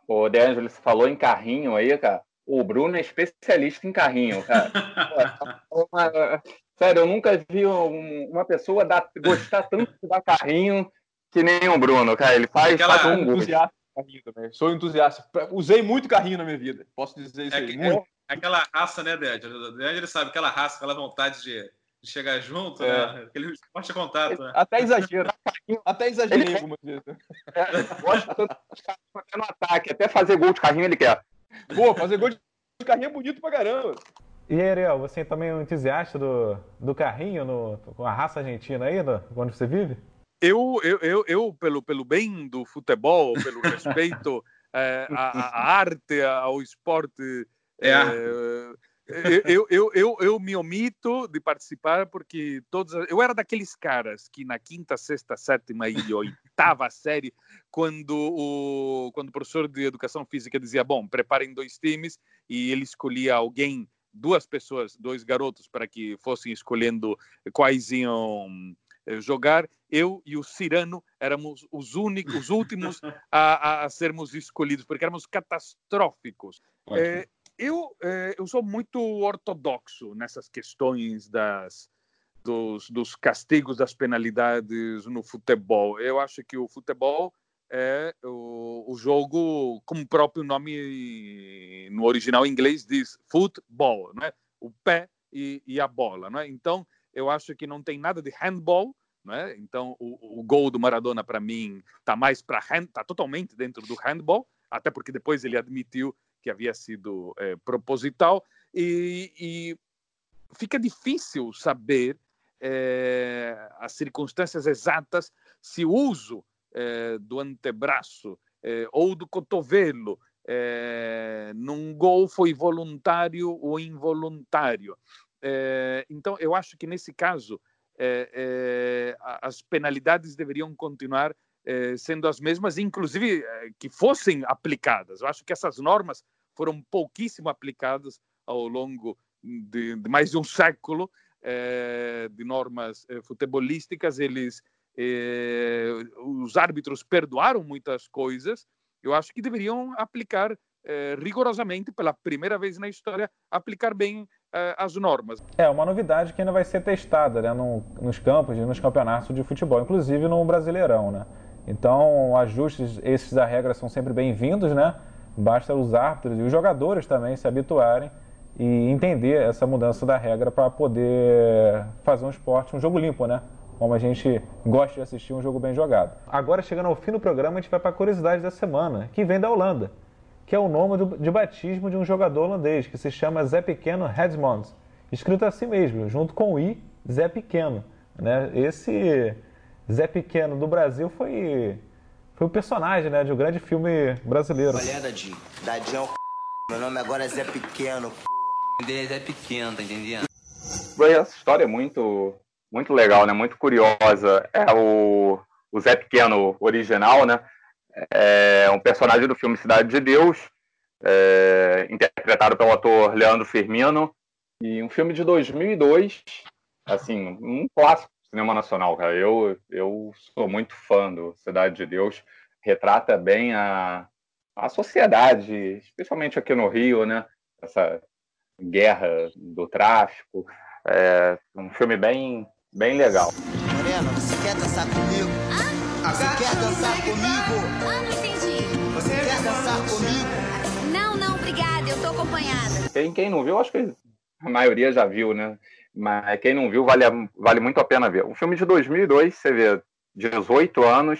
O D'Angelo, você falou em carrinho aí, cara. O Bruno é especialista em carrinho, cara. uma... Sério, eu nunca vi uma pessoa dar, gostar tanto de dar carrinho que nem o Bruno, cara. Ele faz, Aquela... faz um entusiasta carrinho também. Sou entusiasta. Usei muito carrinho na minha vida. Posso dizer isso é, aí. É, aquela raça, né, Ded? O Ded sabe aquela raça, aquela vontade de, de chegar junto, É. né? Aquele esporte a contato, né? Até exagero. Até exagerei Ele- algumas vezes. É, gosta tanto de ficar até no ataque, até fazer gol de carrinho ele quer. Pô, fazer gol de carrinho é bonito pra caramba. E aí, Ariel, você também é um entusiasta do, do carrinho no, com a raça argentina aí, no, onde você vive? Eu, eu, eu, eu pelo, pelo bem do futebol, pelo respeito à, à arte, ao esporte, É eh, eu, eu, eu, eu me omito de participar porque todos. Eu era daqueles caras que na quinta, sexta, sétima e oitava série, quando o, quando o professor de educação física dizia: Bom, preparem dois times, e ele escolhia alguém, duas pessoas, dois garotos, para que fossem escolhendo quais iam eh, jogar. Eu e o Cirano éramos os únicos, os últimos a, a- sermos escolhidos, porque éramos catastróficos. Eh, eu, eh, eu sou muito ortodoxo nessas questões das, dos, dos castigos, das penalidades no futebol. Eu acho que o futebol é o, o jogo, como o próprio nome no original inglês diz, football, né? o pé e, e a bola. Né? Então, eu acho que não tem nada de handball, né? Então, o, o gol do Maradona, para mim, está mais para hand, está totalmente dentro do handball, até porque depois ele admitiu que havia sido eh, proposital, e, e fica difícil saber eh, as circunstâncias exatas se o uso eh, do antebraço ou do cotovelo num gol foi voluntário ou involuntário. Então, eu acho que nesse caso as penalidades deveriam continuar eh, sendo as mesmas, inclusive eh, que fossem aplicadas. Eu acho que essas normas foram pouquíssimo aplicadas ao longo de, de mais de um século eh, de normas futebolísticas. Eles, os árbitros perdoaram muitas coisas. Eu acho que deveriam aplicar rigorosamente, pela primeira vez na história, aplicar bem as normas. É uma novidade que ainda vai ser testada né, no- nos campos e nos campeonatos de futebol, inclusive no Brasileirão. Né? Então, ajustes esses da regra são sempre bem-vindos, né? Basta os árbitros e os jogadores também se habituarem e entender essa mudança da regra para poder fazer um esporte, um jogo limpo, né? Como a gente gosta de assistir um jogo bem jogado. Agora, chegando ao fim do programa, a gente vai para a curiosidade da semana, que vem da Holanda, que é o nome do- de batismo de um jogador holandês, que se chama Zé Pequeno Redmond, escrito assim mesmo, junto com o I, Zé Pequeno. Né? Esse Zé Pequeno do Brasil foi, foi o personagem né, de um grande filme brasileiro. Qual é, Dadinho? Dadinho é o c... Meu nome agora é Zé Pequeno, p... O nome dele é Zé Pequeno, tá entendendo? Essa história é muito, muito legal, né? Muito curiosa. É o, o Zé Pequeno original, né? É um personagem do filme Cidade de Deus, é, interpretado pelo ator Leandro Firmino, e um filme de 2002, assim, um clássico cinema nacional, cara. Eu, eu sou muito fã do Cidade de Deus, retrata bem a, a sociedade, especialmente aqui no Rio, né? Essa guerra do tráfico. É um filme bem, bem legal. Morena, você quer dançar comigo? Você quer dançar comigo? Ah, não entendi. Você quer dançar comigo? Não, não, obrigada, eu tô acompanhada. Quem, quem não viu, acho que a maioria já viu, né? Mas quem não viu, vale, vale muito a pena ver. Um filme de 2002, você vê 18 anos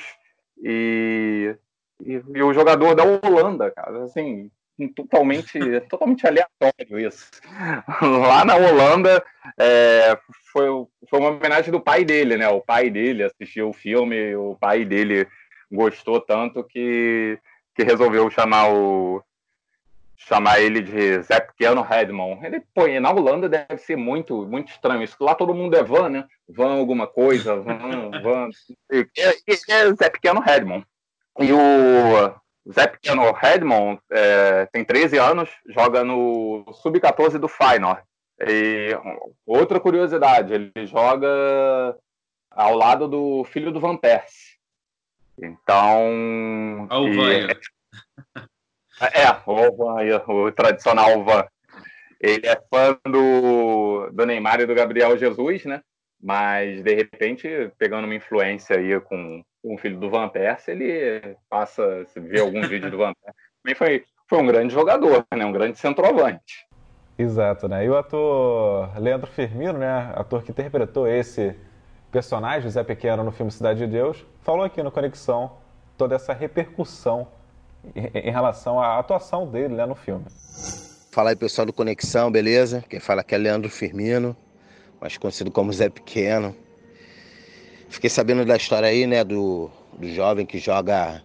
e, e, e o jogador da Holanda, cara, assim, totalmente, totalmente aleatório isso. Lá na Holanda, é, foi, foi uma homenagem do pai dele, né? O pai dele assistiu o filme, o pai dele gostou tanto que, que resolveu chamar o, chamar ele de Zé Pequeno Redmond. Ele, pô, na Holanda deve ser muito, muito estranho isso. Lá todo mundo é Van, né? Van alguma coisa, Van, Van. E, e- é Zé Pequeno Redmond. E o Zé Pequeno Redmond é, tem 13 anos, joga no Sub-14 do Feyenoord. E outra curiosidade, ele joga ao lado do filho do Van Persie. Então... Olha o. é, o, Van, o tradicional Van. Ele é fã do, do Neymar e do Gabriel Jesus, né? Mas, de repente, pegando uma influência aí com, com o filho do Van Persie, ele passa, se vê algum vídeo do Van Persie. Também foi, foi um grande jogador, né? Um grande centroavante. Exato, né? E o ator Leandro Firmino, né? Ator que interpretou esse personagem, Zé Pequeno, no filme Cidade de Deus, falou aqui no Conexão toda essa repercussão em relação à atuação dele né, no filme. Fala aí pessoal do Conexão, beleza? Quem fala aqui é Leandro Firmino, mais conhecido como Zé Pequeno. Fiquei sabendo da história aí, né, do, do jovem que joga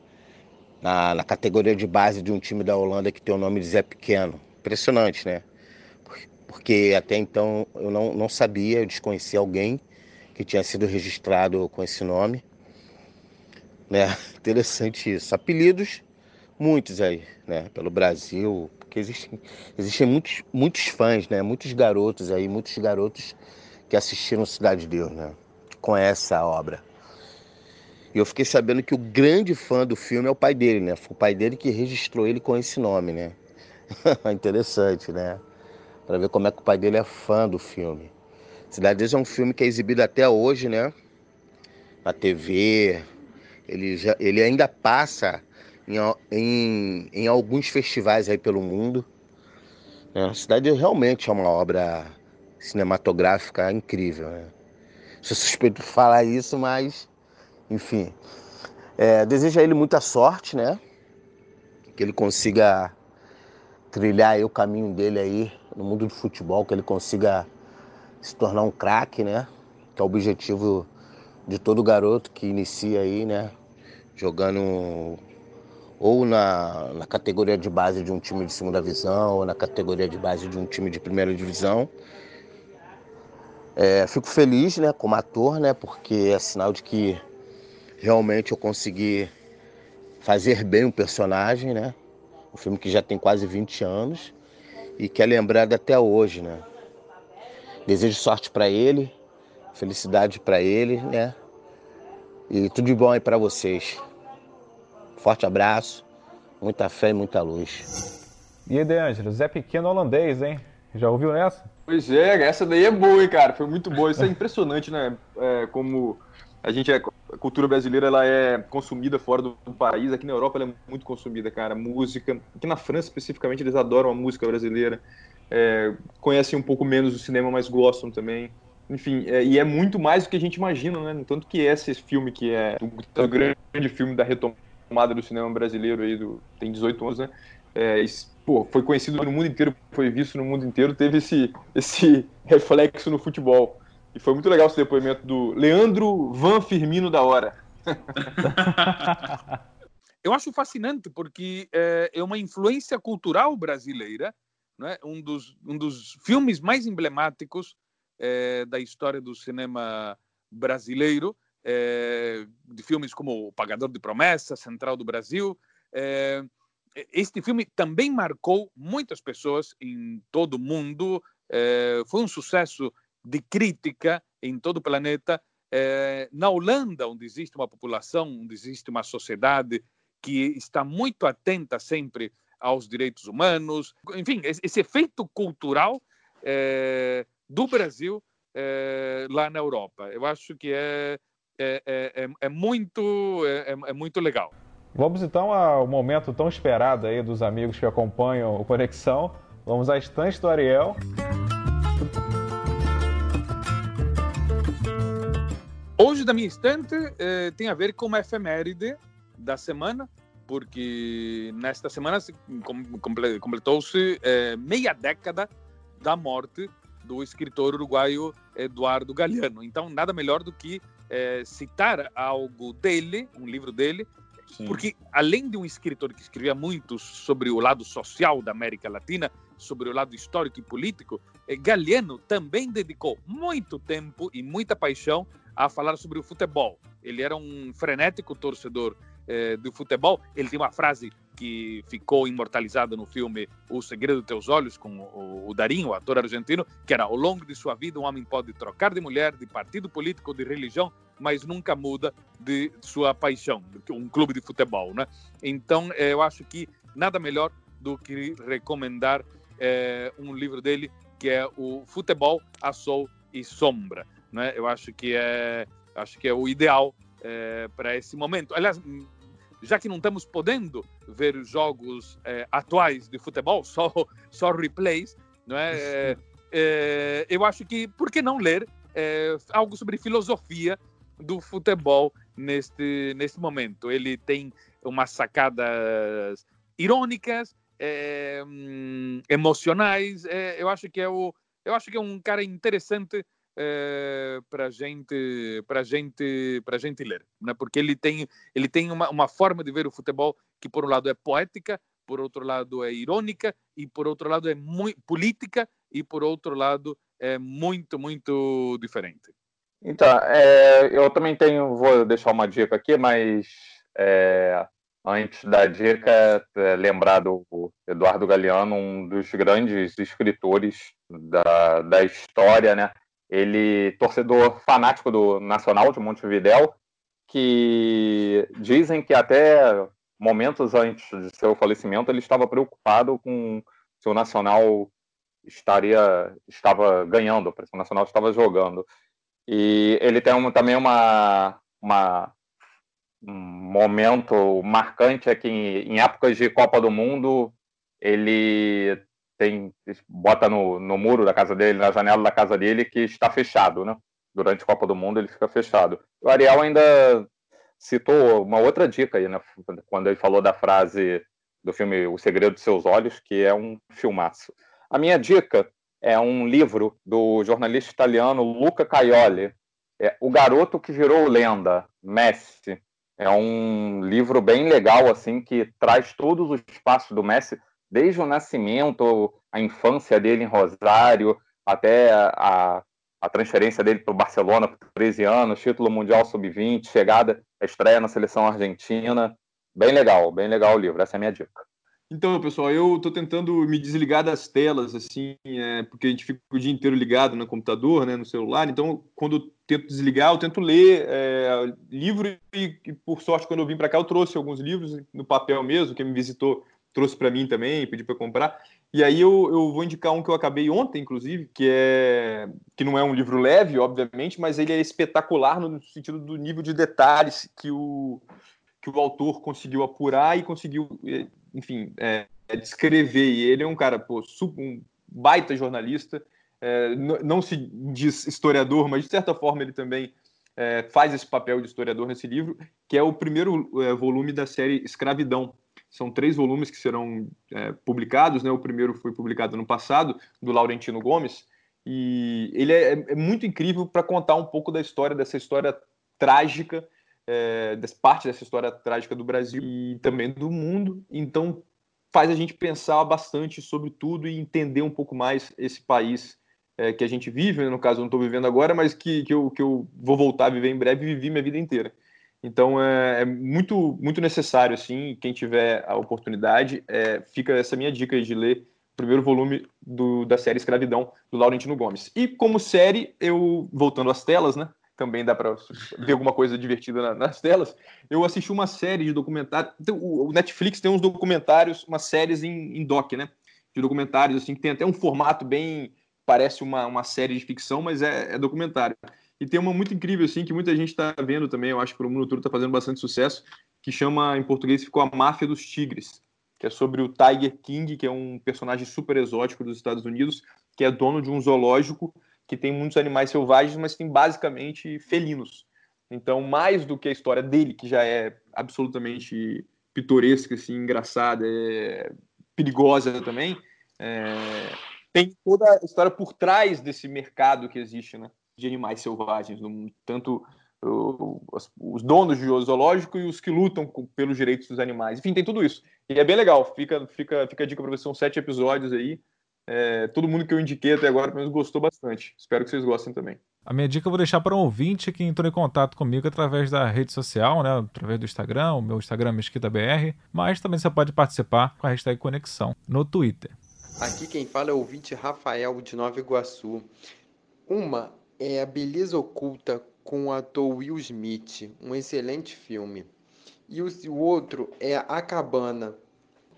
na, na categoria de base de um time da Holanda que tem o nome de Zé Pequeno. Impressionante, né? Porque até então eu não, não sabia, eu desconhecia alguém que tinha sido registrado com esse nome. Né? Interessante isso. Apelidos, muitos aí, né? Pelo Brasil, porque existem, existem muitos, muitos fãs, né? Muitos garotos aí, muitos garotos que assistiram Cidade de Deus, né? Conhecem a obra. E eu fiquei sabendo que o grande fã do filme é o pai dele, né? Foi o pai dele que registrou ele com esse nome, né? Interessante, né? Para ver como é que o pai dele é fã do filme. Cidade de Deus é um filme que é exibido até hoje, né? Na TV. Ele, já, ele ainda passa em, em, em alguns festivais aí pelo mundo. Né? A Cidade realmente é uma obra cinematográfica incrível, né? Sou suspeito de falar isso, mas, enfim. É, desejo a ele muita sorte, né? Que ele consiga trilhar o caminho dele aí no mundo do futebol, que ele consiga se tornar um craque, né? Que é o objetivo de todo garoto que inicia aí, né? Jogando ou na, na categoria de base de um time de segunda divisão, ou na categoria de base de um time de primeira divisão. É, fico feliz, né, como ator, né, porque é sinal de que realmente eu consegui fazer bem o personagem, né? Um filme que já tem quase 20 anos e que é lembrado até hoje, né? Desejo sorte para ele, felicidade para ele, né? E tudo de bom aí para vocês. Forte abraço, muita fé e muita luz. E aí, De Angelo, Zé Pequeno holandês, hein? Já ouviu essa? Pois é, essa daí é boa, hein, cara? Foi muito boa. Isso é impressionante, né? É, como a gente é, a cultura brasileira ela é consumida fora do, do, país. Aqui na Europa ela é muito consumida, cara. Música. Aqui na França, especificamente, eles adoram a música brasileira é, conhecem um pouco menos o cinema, mas gostam também. Enfim, é, e é muito mais do que a gente imagina, né? Tanto que esse filme, que é o, grande filme da retomada do cinema brasileiro, aí do, tem 18 anos, né? É, pô, foi conhecido no mundo inteiro, foi visto no mundo inteiro, teve esse, esse reflexo no futebol. E foi muito legal esse depoimento do Leandro Van Firmino da Hora. Eu acho fascinante porque é, é uma influência cultural brasileira né? um, dos, um dos filmes mais emblemáticos é, da história do cinema brasileiro, é, de filmes como O Pagador de Promessas, Central do Brasil. É, este filme também marcou muitas pessoas em todo o mundo, foi um sucesso de crítica em todo o planeta. na Holanda, onde existe uma população, onde existe uma sociedade que está muito atenta sempre aos direitos humanos, enfim, esse efeito cultural é, do Brasil é, lá na Europa. Eu acho que é, é, é, é muito, é, muito legal. Vamos então ao momento tão esperado aí dos amigos que acompanham o Conexão. Vamos à estante do Ariel. Hoje da minha estante tem a ver com uma efeméride da semana, porque nesta semana completou-se é, meia década da morte do escritor uruguaio Eduardo Galeano. Então, nada melhor do que é, citar algo dele, um livro dele, Sim. porque além de um escritor que escrevia muito sobre o lado social da América Latina, sobre o lado histórico e político, é, Galeano também dedicou muito tempo e muita paixão a falar sobre o futebol. Ele era um frenético torcedor eh, do futebol. Ele tem uma frase que ficou imortalizada no filme O Segredo dos Teus Olhos, com o, o Darinho, o ator argentino, que era ao longo de sua vida um homem pode trocar de mulher, de partido político, de religião, mas nunca muda de sua paixão, um clube de futebol, né? Então, eh, eu acho que nada melhor do que recomendar eh, um livro dele que é o Futebol a Sol e Sombra, né? Eu acho que é acho que é o ideal é, para esse momento. Aliás, já que não estamos podendo ver jogos é, atuais de futebol, só, só replays, não é? é, é eu acho que por que não ler é, algo sobre filosofia do futebol neste neste momento? Ele tem umas sacadas irônicas, é, emocionais. É, eu acho que é o eu acho que é um cara interessante é, para gente para gente para gente ler né? porque ele tem ele tem uma, uma forma de ver o futebol que por um lado é poética por outro lado é irônica e por outro lado é muito política e por outro lado é muito muito diferente então é, eu também tenho vou deixar uma dica aqui mas é, antes da dica é, lembrar do Eduardo Galeano um dos grandes escritores da, da história né ele torcedor fanático do Nacional de Montevidéu, que dizem que até momentos antes de seu falecimento ele estava preocupado com se o Nacional estaria estava ganhando, se o Nacional estava jogando. E ele tem um, também uma, uma um momento marcante é que em, em épocas de Copa do Mundo ele tem bota no, no muro da casa dele, na janela da casa dele, que está fechado, né? Durante a Copa do Mundo ele fica fechado. O Ariel ainda citou uma outra dica aí, né? Quando ele falou da frase do filme O Segredo de Seus Olhos, que é um filmaço. A minha dica é um livro do jornalista italiano Luca Caioli, é O Garoto que Virou Lenda, Messi. É um livro bem legal, assim, que traz todos os passos do Messi desde o nascimento, a infância dele em Rosário, até a, a transferência dele para o Barcelona por 13 anos, título mundial sub-20, chegada, estreia na seleção argentina. Bem legal, bem legal o livro, essa é a minha dica. Então, pessoal, eu estou tentando me desligar das telas, assim, é, porque a gente fica o dia inteiro ligado no computador, né, no celular. Então, quando eu tento desligar, eu tento ler é, livro e, e, por sorte, quando eu vim para cá, eu trouxe alguns livros no papel mesmo. Quem me visitou trouxe para mim também, pedi para comprar. E aí eu, eu vou indicar um que eu acabei ontem, inclusive, que é que não é um livro leve, obviamente, mas ele é espetacular no sentido do nível de detalhes que o, que o autor conseguiu apurar e conseguiu, é, enfim, é, é descrever. E ele é um cara, pô, um baita jornalista, é, não se diz historiador, mas de certa forma ele também é, faz esse papel de historiador nesse livro, que é o primeiro é, volume da série Escravidão, são três volumes que serão é, publicados, né? O primeiro foi publicado no passado, do Laurentino Gomes, e ele é muito incrível para contar um pouco da história, dessa história trágica, é, parte dessa história trágica do Brasil e também do mundo. Então, faz a gente pensar bastante sobre tudo e entender um pouco mais esse país é, que a gente vive, né? no caso, eu não estou vivendo agora, mas que, que, eu, que eu vou voltar a viver em breve e vivi minha vida inteira. Então é, é, muito muito necessário assim, quem tiver a oportunidade, é, fica essa minha dica de ler o primeiro volume do, da série Escravidão do Laurentino Gomes. E como série, eu voltando às telas, né? Também dá para ver alguma coisa divertida na, nas telas. Eu assisti uma série de documentários. Então, o Netflix tem uns documentários, umas séries em, em doc, né? De documentários assim que tem até um formato bem parece uma, uma série de ficção, mas é, é documentário. E tem uma muito incrível, assim, que muita gente está vendo também, eu acho que o mundo todo está fazendo bastante sucesso, que chama, em português, ficou A Máfia dos Tigres, que é sobre o Tiger King, que é um personagem super exótico dos Estados Unidos, que é dono de um zoológico que tem muitos animais selvagens, mas tem basicamente felinos. Então, mais do que a história dele, que já é absolutamente pitoresca, assim, engraçada, é perigosa também, é... tem toda a história por trás desse mercado que existe, né? de animais selvagens tanto os donos de zoológico e os que lutam pelos direitos dos animais. Enfim, tem tudo isso. E é bem legal. Fica, fica, fica a dica para vocês. São sete episódios aí. É, todo mundo que eu indiquei até agora, pelo menos, gostou bastante. Espero que vocês gostem também. A minha dica eu vou deixar para um ouvinte que entrou em contato comigo através da rede social, né? Através do Instagram, o meu Instagram é MesquitaBR, mas também você pode participar com a hashtag Conexão no Twitter. Aqui quem fala é o ouvinte Rafael de Nova Iguaçu. Uma é A Beleza Oculta com o ator Will Smith, um excelente filme. E o, o outro é A Cabana,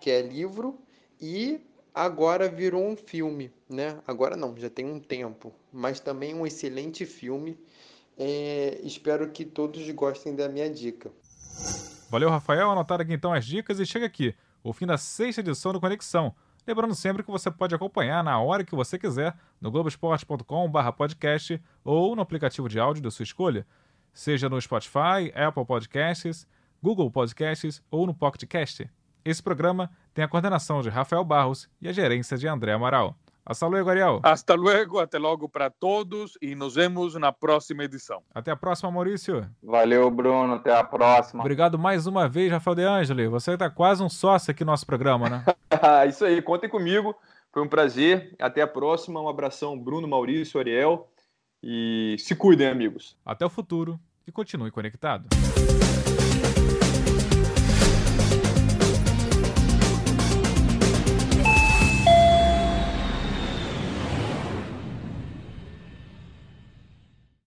que é livro e agora virou um filme, né? Agora não, já tem um tempo, mas também um excelente filme. É, espero que todos gostem da minha dica. Valeu, Rafael. Anotar aqui então as dicas e chega aqui, o fim da sexta edição do Conexão. Lembrando sempre que você pode acompanhar na hora que você quiser no globesport.com/podcast ou no aplicativo de áudio da sua escolha, seja no Spotify, Apple Podcasts, Google Podcasts ou no Pocket Cast. Esse programa tem a coordenação de Rafael Barros e a gerência de André Amaral. Hasta luego, Ariel. Hasta luego, até logo para todos e nos vemos na próxima edição. Até a próxima, Maurício. Valeu, Bruno. Até a próxima. Obrigado mais uma vez, Rafael De Angeli. Você está quase um sócio aqui no nosso programa, né? Isso aí, contem comigo. Foi um prazer. Até a próxima. Um abração, Bruno, Maurício, Ariel. E se cuidem, amigos. Até o futuro e continue conectado.